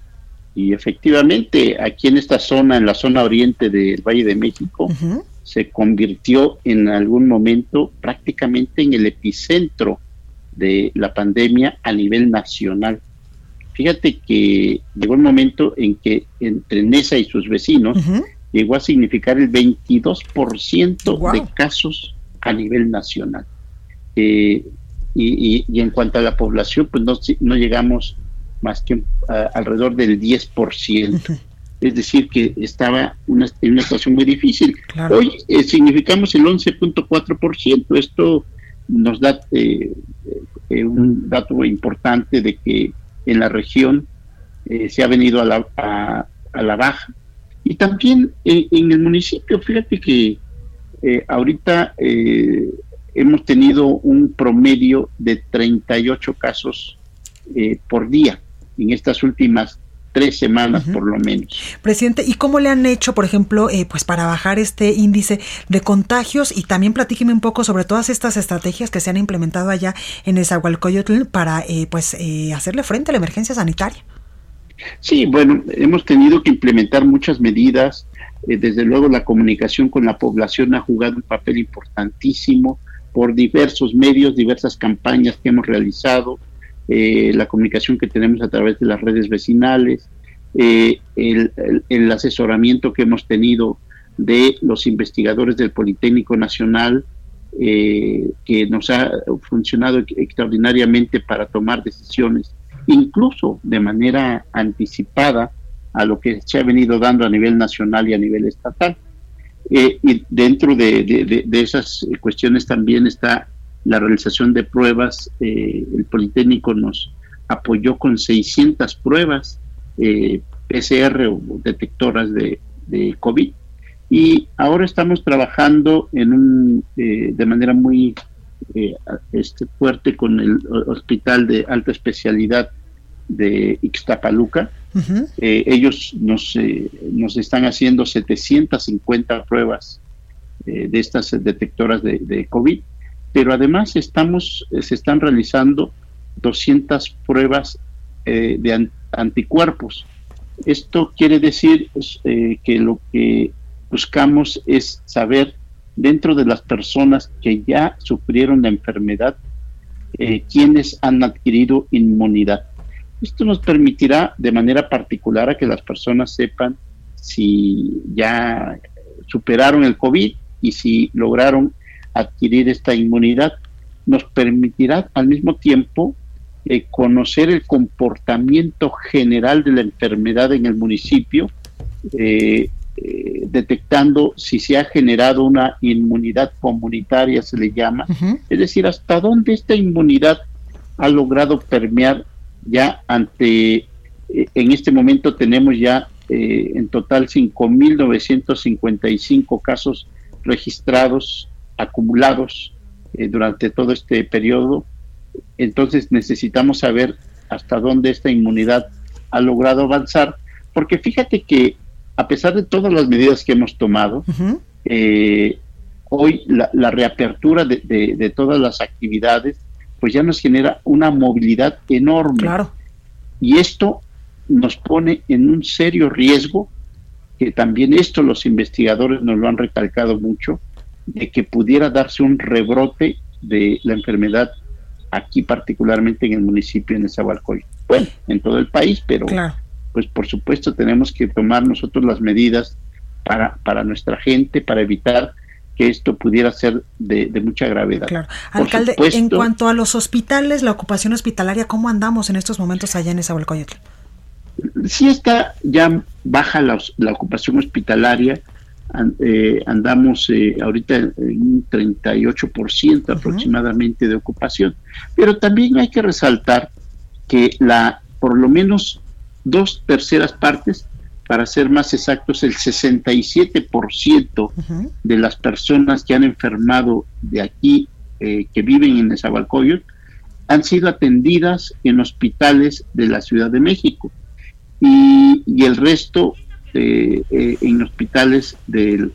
Speaker 14: Y efectivamente, aquí en esta zona, en la zona oriente del Valle de México, se convirtió en algún momento prácticamente en el epicentro de la pandemia a nivel nacional. Fíjate que llegó el momento en que entre Nesa y sus vecinos llegó a significar el 22% de casos a nivel nacional. Eh, y, en cuanto a la población, pues no, no llegamos más que alrededor del 10% es decir, que estaba una, en una situación muy difícil. Hoy eh, significamos el 11.4%, esto nos da eh, eh, un dato importante de que en la región se ha venido a la, a, la baja. Y también en el municipio, fíjate que ahorita hemos tenido un promedio de 38 casos por día en estas últimas tres semanas por lo menos.
Speaker 1: Presidente, ¿y cómo le han hecho, por ejemplo, eh, pues para bajar este índice de contagios? Y también platíqueme un poco sobre todas estas estrategias que se han implementado allá en Esahualcoyotl para eh, pues eh, hacerle frente a la emergencia sanitaria.
Speaker 14: Sí, bueno, hemos tenido que implementar muchas medidas. desde luego la comunicación con la población ha jugado un papel importantísimo por diversos medios, diversas campañas que hemos realizado eh, la comunicación que tenemos a través de las redes vecinales, eh, el, asesoramiento que hemos tenido de los investigadores del Politécnico Nacional, eh, que nos ha funcionado extraordinariamente para tomar decisiones, incluso de manera anticipada a lo que se ha venido dando a nivel nacional y a nivel estatal. y dentro de, de esas cuestiones también está la realización de pruebas. Eh, el Politécnico nos apoyó con 600 pruebas eh, PCR o detectoras de, COVID. Y ahora estamos trabajando en un, eh, de manera muy este, fuerte con el Hospital de Alta Especialidad de Ixtapaluca. ellos nos, nos están haciendo 750 pruebas de estas detectoras de, de COVID pero además estamos, eh, se están realizando 200 pruebas eh, de anticuerpos. Esto quiere decir pues, eh, que lo que buscamos es saber dentro de las personas que ya sufrieron la enfermedad, quiénes han adquirido inmunidad. Esto nos permitirá de manera particular a que las personas sepan si ya superaron el COVID y si lograron adquirir esta inmunidad, nos permitirá al mismo tiempo eh, conocer el comportamiento general de la enfermedad en el municipio, eh, eh, detectando si se ha generado una inmunidad comunitaria, se le llama, es decir, hasta dónde esta inmunidad ha logrado permear ya ante, en este momento tenemos ya en total 5.955 casos registrados acumulados eh, durante todo este periodo. Entonces necesitamos saber hasta dónde esta inmunidad ha logrado avanzar, porque fíjate que a pesar de todas las medidas que hemos tomado, eh, hoy la, reapertura de, todas las actividades, pues ya nos genera una movilidad enorme. Y esto nos pone en un serio riesgo, que también esto los investigadores nos lo han recalcado mucho, de que pudiera darse un rebrote de la enfermedad aquí particularmente en el municipio de Nezahualcóyotl. Bueno, en todo el país, pero pues por supuesto tenemos que tomar nosotros las medidas para, para nuestra gente, para evitar que esto pudiera ser de, mucha gravedad.
Speaker 1: Claro. Alcalde, en cuanto a los hospitales, la ocupación hospitalaria, ¿cómo andamos en estos momentos allá en Nezahualcóyotl?
Speaker 14: Sí está ya baja la, la ocupación hospitalaria, eh, andamos eh, ahorita en un 38% aproximadamente de ocupación. Pero también hay que resaltar que la por lo menos dos terceras partes, para ser más exactos, el 67% de las personas que han enfermado de aquí, eh, que viven en Nezahualcóyotl, han sido atendidas en hospitales de la Ciudad de México. Y, el resto eh, en hospitales de,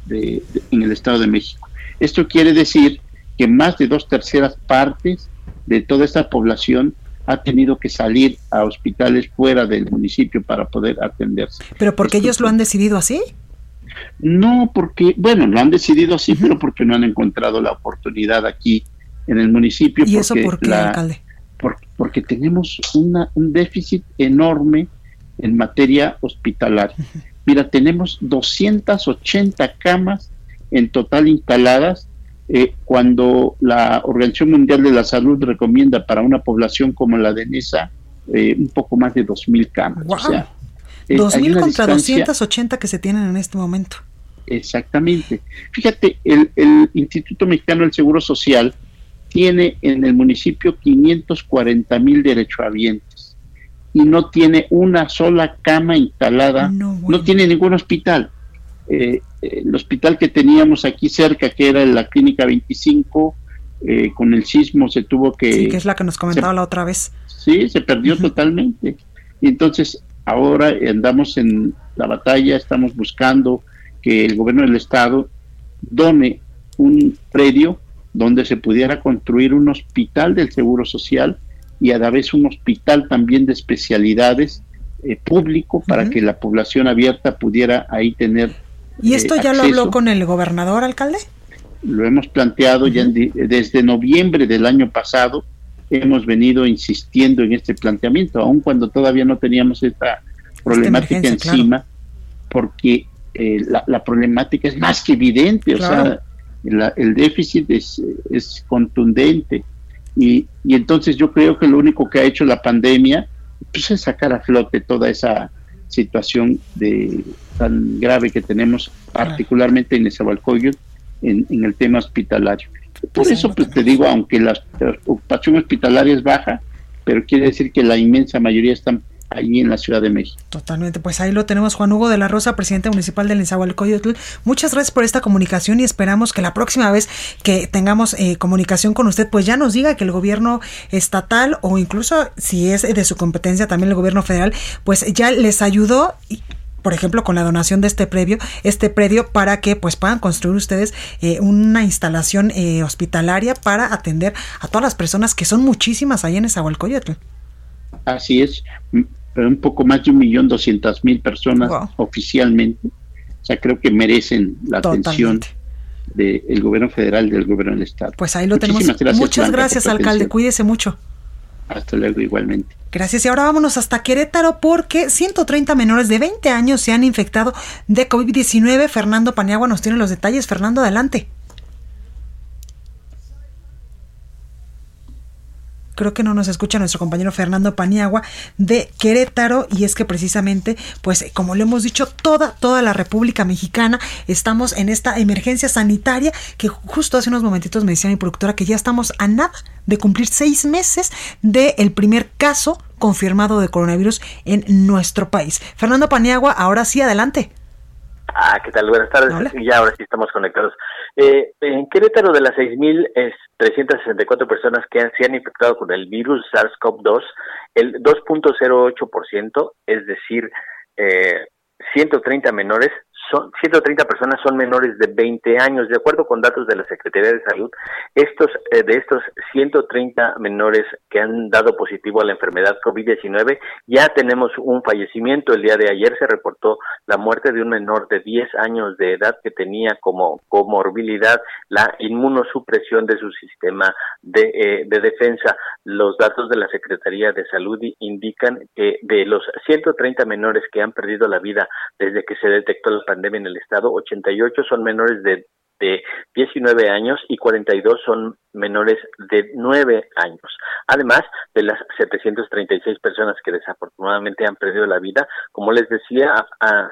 Speaker 14: en el Estado de México. Esto quiere decir que más de dos terceras partes de toda esta población ha tenido que salir a hospitales fuera del municipio para poder atenderse.
Speaker 1: ¿Pero porque ellos lo han decidido así?
Speaker 14: No, porque, bueno, lo han decidido así, pero porque no han encontrado la oportunidad aquí en el municipio.
Speaker 1: ¿Y eso por qué, alcalde?
Speaker 14: porque tenemos una, un déficit enorme en materia hospitalaria. Mira, tenemos 280 camas en total instaladas eh, cuando la Organización Mundial de la Salud recomienda para una población como la de Nesa eh, un poco más de 2.000 camas.
Speaker 1: O sea, 2.000 eh, contra 280 que se tienen en este momento.
Speaker 14: Exactamente. Fíjate, el, el Instituto Mexicano del Seguro Social tiene en el municipio 540 mil derechohabientes y no tiene una sola cama instalada, no, tiene ningún hospital. Eh, el hospital que teníamos aquí cerca, que era la Clínica 25, eh, con el sismo se tuvo que...
Speaker 1: Sí, que es la que nos comentaba la otra vez.
Speaker 14: Sí, se perdió totalmente. Y entonces ahora andamos en la batalla, estamos buscando que el gobierno del estado done un predio donde se pudiera construir un hospital del Seguro Social y a la vez un hospital también de especialidades eh, público para que la población abierta pudiera ahí tener.
Speaker 1: ¿Y esto ya lo habló con el gobernador, alcalde?
Speaker 14: Lo hemos planteado ya desde noviembre del año pasado. Hemos venido insistiendo en este planteamiento, aun cuando todavía no teníamos esta problemática encima, porque eh, la, problemática es más que evidente. O sea, el déficit es, es contundente. Y, y, entonces yo creo que lo único que ha hecho la pandemia pues, es sacar a flote toda esa situación de tan grave que tenemos, particularmente en Nezahualcóyotl, en, en el tema hospitalario. Por eso pues te digo, aunque la ocupación hospitalaria es baja, pero quiere decir que la inmensa mayoría están ahí en la Ciudad de México.
Speaker 1: Totalmente, pues ahí lo tenemos Juan Hugo de la Rosa, presidente municipal del Nezahualcóyotl. Muchas gracias por esta comunicación y esperamos que la próxima vez que tengamos eh, comunicación con usted, pues ya nos diga que el gobierno estatal o incluso si es de su competencia también el gobierno federal, pues ya les ayudó por ejemplo, con la donación de este predio, este predio para que pues puedan construir ustedes eh, una instalación eh, hospitalaria para atender a todas las personas que son muchísimas ahí en Nezahualcóyotl.
Speaker 14: Así es, un poco más de un millón doscientas mil personas oficialmente. O sea, creo que merecen la atención del gobierno federal del gobierno del estado.
Speaker 1: Pues ahí lo tenemos. Muchas gracias, alcalde. Cuídese mucho.
Speaker 14: Hasta luego, igualmente.
Speaker 1: Gracias. Y ahora vámonos hasta Querétaro porque 130 menores de 20 años se han infectado de COVID-19. Fernando Paniagua nos tiene los detalles. Fernando, adelante. Creo que no nos escucha nuestro compañero Fernando Paniagua de Querétaro y es que precisamente pues como le hemos dicho toda toda la República Mexicana estamos en esta emergencia sanitaria que justo hace unos momentitos me decía mi productora que ya estamos a nada de cumplir seis meses del el primer caso confirmado de coronavirus en nuestro país. Fernando Paniagua, ahora sí, adelante.
Speaker 15: Ah, ¿qué tal? Buenas tardes. Y ya ahora sí estamos conectados. Eh, en Querétaro, de las 6.364 personas que han, se han infectado con el virus SARS-CoV-2, el 2.08%, es decir, eh, 130 menores, son 130 personas son menores de 20 años, de acuerdo con datos de la Secretaría de Salud. Estos eh, de estos 130 menores que han dado positivo a la enfermedad COVID-19, ya tenemos un fallecimiento. El día de ayer se reportó la muerte de un menor de 10 años de edad que tenía como comorbilidad la inmunosupresión de su sistema de, eh, de defensa. Los datos de la Secretaría de Salud indican que de los 130 menores que han perdido la vida desde que se detectó la pandemia en el estado, 88 son menores de de 19 años y 42 son menores de 9 años. Además de las 736 personas que desafortunadamente han perdido la vida, como les decía,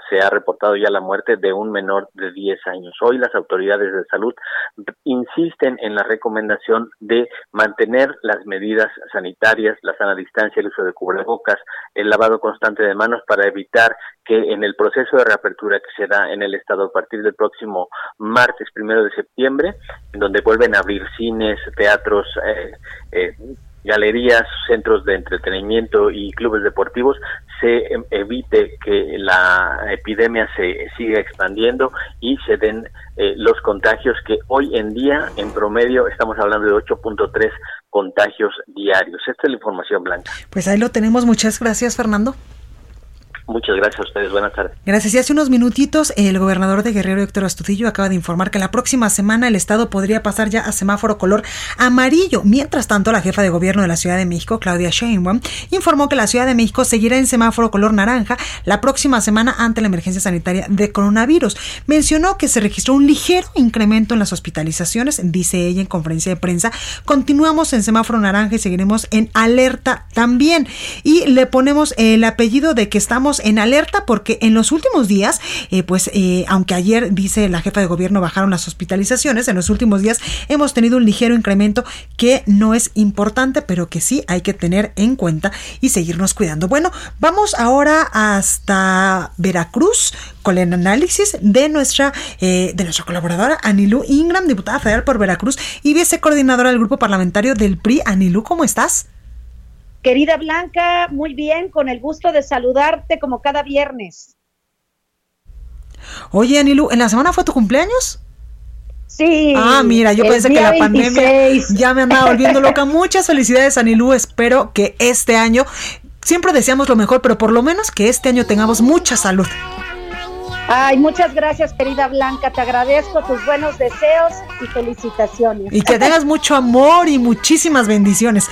Speaker 15: se ha reportado ya la muerte de un menor de 10 años. Hoy las autoridades de salud insisten en la recomendación de mantener las medidas sanitarias, la sana distancia, el uso de cubrebocas, el lavado constante de manos para evitar que en el proceso de reapertura que se da en el estado a partir del próximo martes primero de septiembre, en donde vuelven a abrir cines, teatros, eh, eh, galerías, centros de entretenimiento y clubes deportivos, se em, evite que la epidemia se siga expandiendo y se den eh, los contagios que hoy en día, en promedio, estamos hablando de 8.3 contagios diarios. Esta es la información blanca.
Speaker 1: Pues ahí lo tenemos. Muchas gracias, Fernando.
Speaker 15: Muchas gracias a ustedes. Buenas tardes.
Speaker 1: Gracias. Y hace unos minutitos, el gobernador de Guerrero, Héctor Astudillo, acaba de informar que la próxima semana el Estado podría pasar ya a semáforo color amarillo. Mientras tanto, la jefa de gobierno de la Ciudad de México, Claudia Sheinbaum, informó que la Ciudad de México seguirá en semáforo color naranja la próxima semana ante la emergencia sanitaria de coronavirus. Mencionó que se registró un ligero incremento en las hospitalizaciones, dice ella en conferencia de prensa. Continuamos en semáforo naranja y seguiremos en alerta también. Y le ponemos el apellido de que estamos en alerta porque en los últimos días, eh, pues eh, aunque ayer dice la jefa de gobierno bajaron las hospitalizaciones, en los últimos días hemos tenido un ligero incremento que no es importante, pero que sí hay que tener en cuenta y seguirnos cuidando. Bueno, vamos ahora hasta Veracruz con el análisis de nuestra, eh, de nuestra colaboradora Anilú Ingram, diputada federal por Veracruz y vicecoordinadora del grupo parlamentario del PRI. Anilú, ¿cómo estás?
Speaker 16: Querida Blanca, muy bien, con el gusto de saludarte como cada viernes.
Speaker 1: Oye, Anilu, ¿en la semana fue tu cumpleaños?
Speaker 16: Sí.
Speaker 1: Ah, mira, yo pensé que la pandemia ya me andaba volviendo loca. <laughs> Muchas felicidades, Anilu. Espero que este año, siempre deseamos lo mejor, pero por lo menos que este año tengamos mucha salud.
Speaker 16: Ay, muchas gracias, querida Blanca. Te agradezco tus buenos deseos y felicitaciones.
Speaker 1: Y que <laughs> tengas mucho amor y muchísimas bendiciones.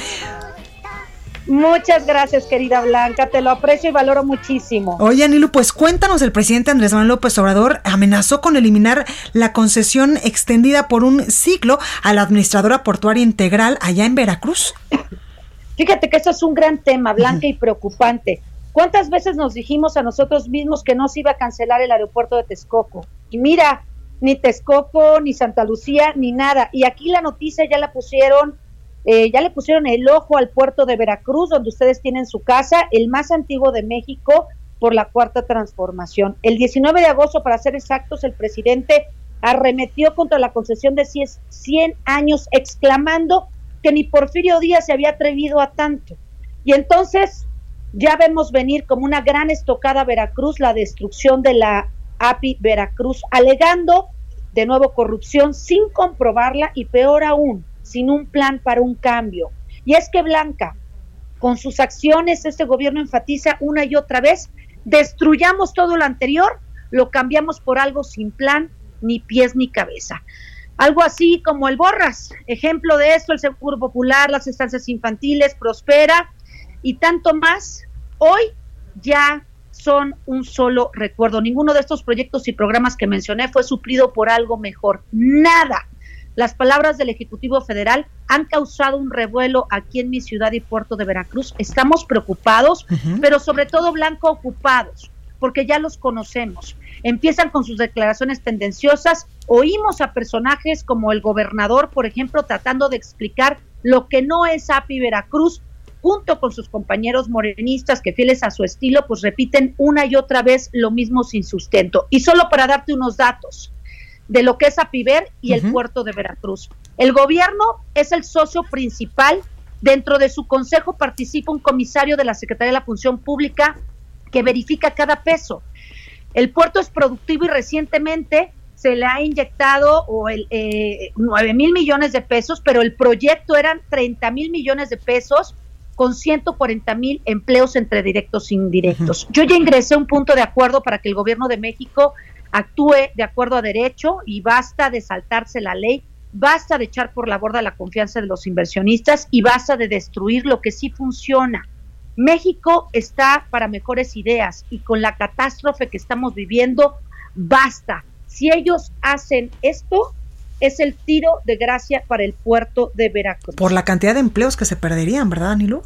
Speaker 16: Muchas gracias, querida Blanca. Te lo aprecio y valoro muchísimo.
Speaker 1: Oye, Anilu, pues cuéntanos, el presidente Andrés Manuel López Obrador amenazó con eliminar la concesión extendida por un ciclo a la administradora portuaria integral allá en Veracruz.
Speaker 16: Fíjate que eso es un gran tema, Blanca, y preocupante. ¿Cuántas veces nos dijimos a nosotros mismos que no se iba a cancelar el aeropuerto de Texcoco? Y mira, ni Texcoco, ni Santa Lucía, ni nada. Y aquí la noticia ya la pusieron eh, ya le pusieron el ojo al puerto de Veracruz, donde ustedes tienen su casa, el más antiguo de México por la cuarta transformación. El 19 de agosto, para ser exactos, el presidente arremetió contra la concesión de 100 años, exclamando que ni Porfirio Díaz se había atrevido a tanto. Y entonces ya vemos venir como una gran estocada a Veracruz la destrucción de la API Veracruz, alegando de nuevo corrupción sin comprobarla y peor aún, sin un plan para un cambio. Y es que Blanca, con sus acciones, este gobierno enfatiza una y otra vez, destruyamos todo lo anterior, lo cambiamos por algo sin plan, ni pies ni cabeza. Algo así como el Borras, ejemplo de esto, el Seguro Popular, las estancias infantiles, Prospera y tanto más, hoy ya son un solo recuerdo. Ninguno de estos proyectos y programas que mencioné fue suplido por algo mejor. Nada. Las palabras del Ejecutivo Federal han causado un revuelo aquí en mi ciudad y puerto de Veracruz. Estamos preocupados, pero sobre todo blanco ocupados, porque ya los conocemos. Empiezan con sus declaraciones tendenciosas. Oímos a personajes como el gobernador, por ejemplo, tratando de explicar lo que no es API Veracruz, junto con sus compañeros morenistas que fieles a su estilo, pues repiten una y otra vez lo mismo sin sustento. Y solo para darte unos datos, de lo que es Apiver y el puerto de Veracruz. El gobierno es el socio principal. Dentro de su consejo participa un comisario de la Secretaría de la Función Pública que verifica cada peso. El puerto es productivo y recientemente se le ha inyectado o el, eh, 9 mil millones de pesos, pero el proyecto eran 30 mil millones de pesos con 140 mil empleos entre directos e indirectos. Yo ya ingresé un punto de acuerdo para que el gobierno de México actúe de acuerdo a derecho y basta de saltarse la ley, basta de echar por la borda la confianza de los inversionistas y basta de destruir lo que sí funciona. México está para mejores ideas y con la catástrofe que estamos viviendo, basta. Si ellos hacen esto, es el tiro de gracia para el puerto de Veracruz.
Speaker 1: Por la cantidad de empleos que se perderían, ¿verdad, Anilú?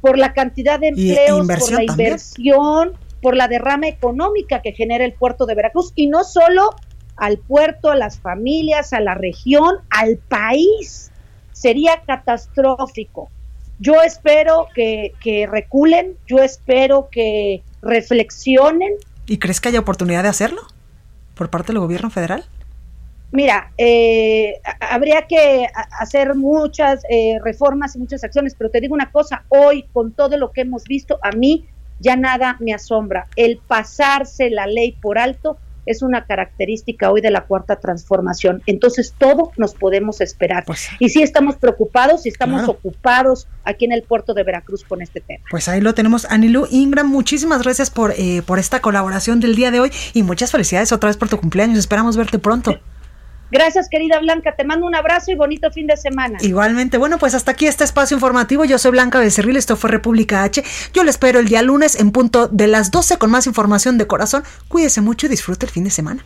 Speaker 16: Por la cantidad de empleos, por la inversión, por la derrama económica que genera el puerto de Veracruz y no solo al puerto, a las familias, a la región, al país. Sería catastrófico. Yo espero que, que reculen, yo espero que reflexionen.
Speaker 1: ¿Y crees que haya oportunidad de hacerlo por parte del gobierno federal?
Speaker 16: Mira, eh, habría que hacer muchas eh, reformas y muchas acciones, pero te digo una cosa, hoy con todo lo que hemos visto, a mí ya nada me asombra. El pasarse la ley por alto es una característica hoy de la cuarta transformación. Entonces, todo nos podemos esperar. Pues y sí estamos preocupados y estamos ocupados aquí en el puerto de Veracruz con este tema.
Speaker 1: Pues ahí lo tenemos, Anilu Ingram. Muchísimas gracias por, eh, por esta colaboración del día de hoy y muchas felicidades otra vez por tu cumpleaños. Esperamos verte pronto.
Speaker 16: Gracias, querida Blanca. Te mando un abrazo y bonito fin de semana.
Speaker 1: Igualmente. Bueno, pues hasta aquí este espacio informativo. Yo soy Blanca Becerril. Esto fue República H. Yo le espero el día lunes en punto de las 12 con más información de corazón. Cuídese mucho y disfrute el fin de semana.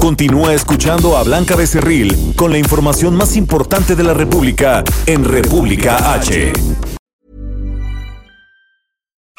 Speaker 2: Continúa escuchando a Blanca Becerril con la información más importante de la República en República H.